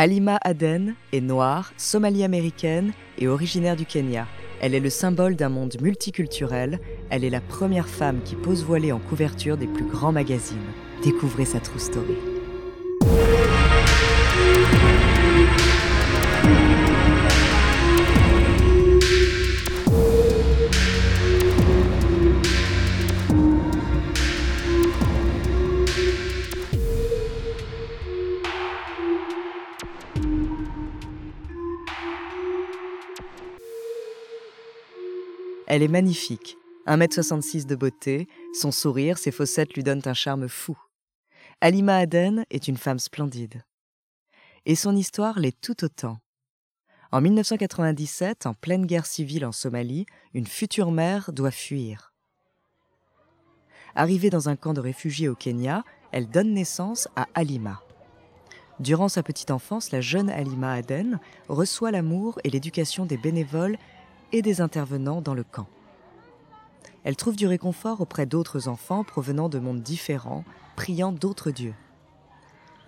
Halima Aden est noire, somalie-américaine et originaire du Kenya. Elle est le symbole d'un monde multiculturel. Elle est la première femme qui pose voilée en couverture des plus grands magazines. Découvrez sa true story. Elle est magnifique, 1m66 de beauté, son sourire, ses fossettes lui donnent un charme fou. Alima Aden est une femme splendide. Et son histoire l'est tout autant. En 1997, en pleine guerre civile en Somalie, une future mère doit fuir. Arrivée dans un camp de réfugiés au Kenya, elle donne naissance à Alima. Durant sa petite enfance, la jeune Alima Aden reçoit l'amour et l'éducation des bénévoles et des intervenants dans le camp. Elle trouve du réconfort auprès d'autres enfants provenant de mondes différents, priant d'autres dieux.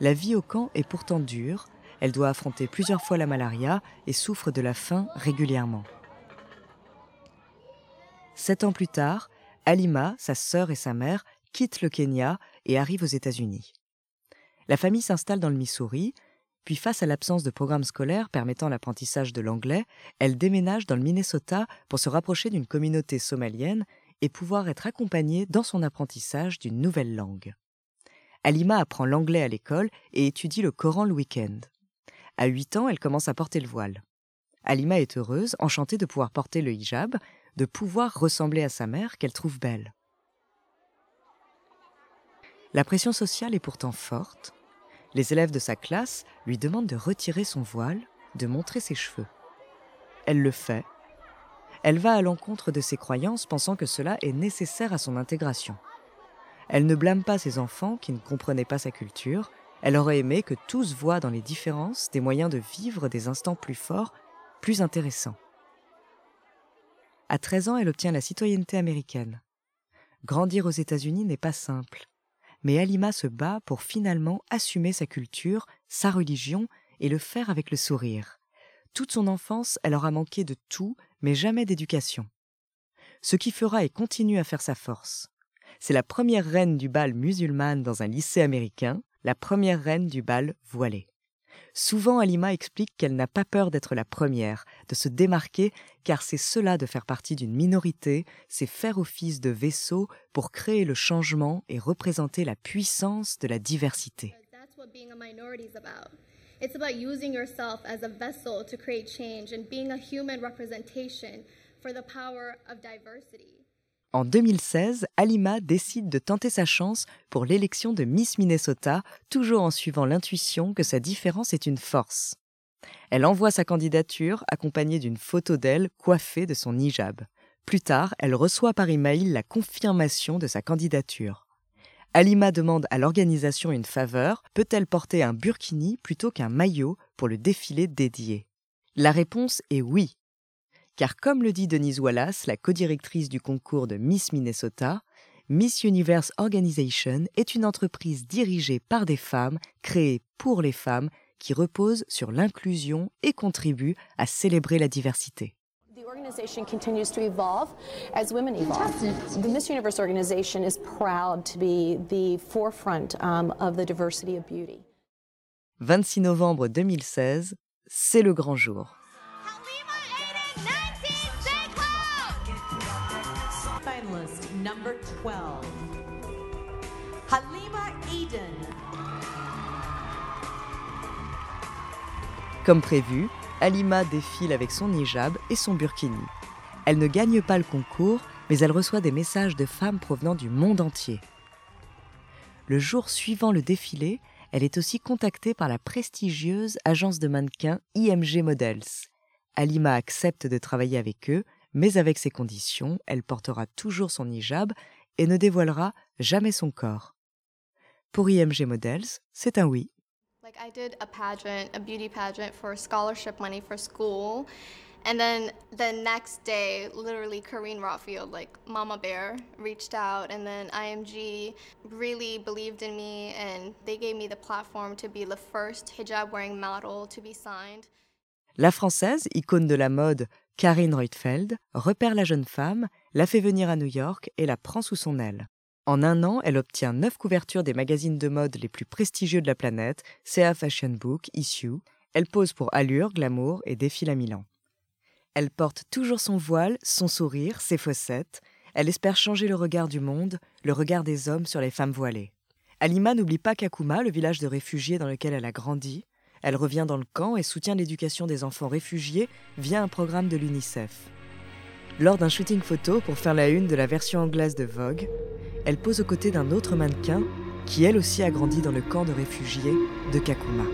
La vie au camp est pourtant dure, elle doit affronter plusieurs fois la malaria et souffre de la faim régulièrement. Sept ans plus tard, Alima, sa sœur et sa mère quittent le Kenya et arrivent aux États-Unis. La famille s'installe dans le Missouri, puis face à l'absence de programme scolaire permettant l'apprentissage de l'anglais, elle déménage dans le Minnesota pour se rapprocher d'une communauté somalienne et pouvoir être accompagnée dans son apprentissage d'une nouvelle langue. Alima apprend l'anglais à l'école et étudie le Coran le week-end. À 8 ans, elle commence à porter le voile. Alima est heureuse, enchantée de pouvoir porter le hijab, de pouvoir ressembler à sa mère qu'elle trouve belle. La pression sociale est pourtant forte, les élèves de sa classe lui demandent de retirer son voile, de montrer ses cheveux. Elle le fait. Elle va à l'encontre de ses croyances pensant que cela est nécessaire à son intégration. Elle ne blâme pas ses enfants qui ne comprenaient pas sa culture, elle aurait aimé que tous voient dans les différences des moyens de vivre des instants plus forts, plus intéressants. À 13 ans, elle obtient la citoyenneté américaine. Grandir aux États-Unis n'est pas simple mais Alima se bat pour finalement assumer sa culture, sa religion et le faire avec le sourire. Toute son enfance, elle aura manqué de tout, mais jamais d'éducation. Ce qui fera et continue à faire sa force. C'est la première reine du bal musulmane dans un lycée américain, la première reine du bal voilé. Souvent, Alima explique qu'elle n'a pas peur d'être la première, de se démarquer, car c'est cela de faire partie d'une minorité, c'est faire office de vaisseau pour créer le changement et représenter la puissance de la diversité. It's about using yourself as a vessel to create change and being a human representation for the power of diversity. En 2016, Alima décide de tenter sa chance pour l'élection de Miss Minnesota, toujours en suivant l'intuition que sa différence est une force. Elle envoie sa candidature accompagnée d'une photo d'elle coiffée de son hijab. Plus tard, elle reçoit par email la confirmation de sa candidature. Alima demande à l'organisation une faveur, peut-elle porter un burkini plutôt qu'un maillot pour le défilé dédié? La réponse est oui car comme le dit Denise Wallace, la codirectrice du concours de Miss Minnesota, Miss Universe Organization est une entreprise dirigée par des femmes, créée pour les femmes, qui repose sur l'inclusion et contribue à célébrer la diversité. The organization continues to evolve as women evolve. The Miss Universe organization is proud to be the forefront um, of the diversity of beauty. 26 novembre 2016, c'est le grand jour. Comme prévu, Halima défile avec son hijab et son burkini. Elle ne gagne pas le concours, mais elle reçoit des messages de femmes provenant du monde entier. Le jour suivant le défilé, elle est aussi contactée par la prestigieuse agence de mannequins IMG Models. Halima accepte de travailler avec eux, mais avec ses conditions, elle portera toujours son hijab et ne dévoilera jamais son corps. Pour IMG Models, c'est un oui. Like I did a pageant, a beauty pageant for scholarship money for school. And then the next day, literally Karine Rothfield, like Mama Bear, reached out, and then IMG really believed in me, and they gave me the platform to be the first hijab-wearing model to be signed. La française, icône de la mode, Karine Reutfeld, repère la jeune femme, la fait venir à New York et la prend sous son aile. En un an, elle obtient neuf couvertures des magazines de mode les plus prestigieux de la planète, CA Fashion Book, Issue. Elle pose pour Allure, Glamour et défile à Milan. Elle porte toujours son voile, son sourire, ses fossettes. Elle espère changer le regard du monde, le regard des hommes sur les femmes voilées. Alima n'oublie pas Kakuma, le village de réfugiés dans lequel elle a grandi. Elle revient dans le camp et soutient l'éducation des enfants réfugiés via un programme de l'UNICEF. Lors d'un shooting photo pour faire la une de la version anglaise de Vogue, elle pose aux côtés d'un autre mannequin qui elle aussi a grandi dans le camp de réfugiés de Kakuma.